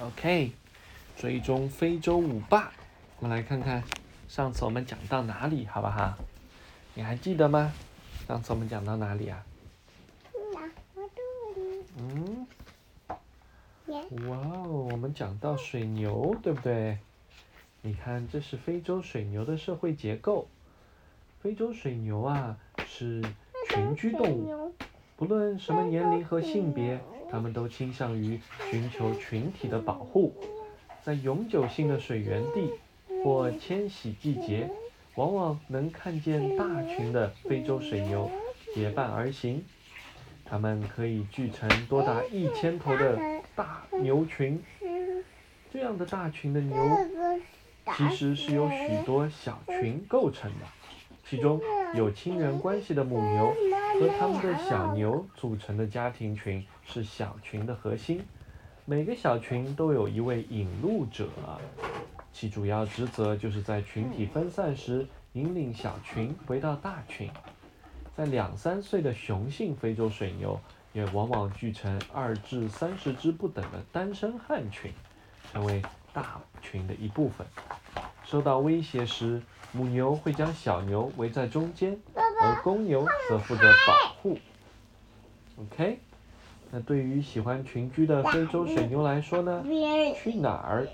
OK，追踪非洲舞霸，我们来看看上次我们讲到哪里，好不好？你还记得吗？上次我们讲到哪里啊？嗯，哇哦，我们讲到水牛，对不对？你看，这是非洲水牛的社会结构。非洲水牛啊，是群居动物，不论什么年龄和性别。它们都倾向于寻求群体的保护，在永久性的水源地或迁徙季节，往往能看见大群的非洲水牛结伴而行。它们可以聚成多达一千头的大牛群。这样的大群的牛，其实是由许多小群构成的，其中有亲缘关系的母牛。和它们的小牛组成的家庭群是小群的核心。每个小群都有一位引路者，其主要职责就是在群体分散时引领小群回到大群。在两三岁的雄性非洲水牛也往往聚成二至三十只不等的单身汉群，成为大群的一部分。受到威胁时，母牛会将小牛围在中间。而公牛则负责保护。OK，那对于喜欢群居的非洲水牛来说呢？去哪儿？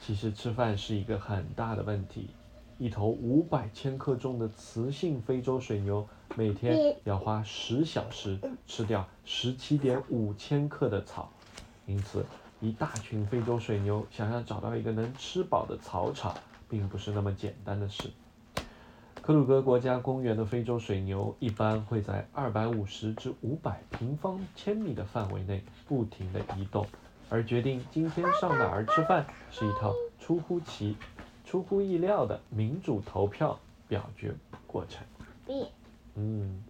其实吃饭是一个很大的问题。一头五百千克重的雌性非洲水牛每天要花十小时吃掉十七点五千克的草，因此一大群非洲水牛想要找到一个能吃饱的草场，并不是那么简单的事。克鲁格国家公园的非洲水牛一般会在二百五十至五百平方千米的范围内不停地移动，而决定今天上哪儿吃饭是一套出乎其出乎意料的民主投票表决过程。嗯，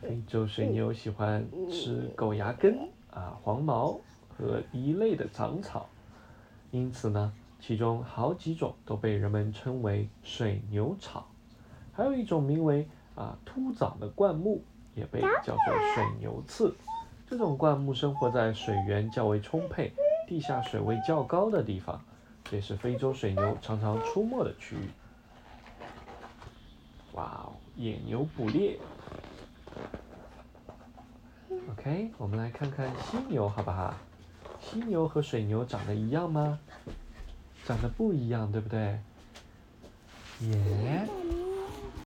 非洲水牛喜欢吃狗牙根啊、黄毛和一类的长草，因此呢。其中好几种都被人们称为水牛草，还有一种名为啊秃枣的灌木，也被叫做水牛刺。这种灌木生活在水源较为充沛、地下水位较高的地方，这也是非洲水牛常常出没的区域。哇哦，野牛捕猎。OK，我们来看看犀牛好不好？犀牛和水牛长得一样吗？长得不一样，对不对？耶。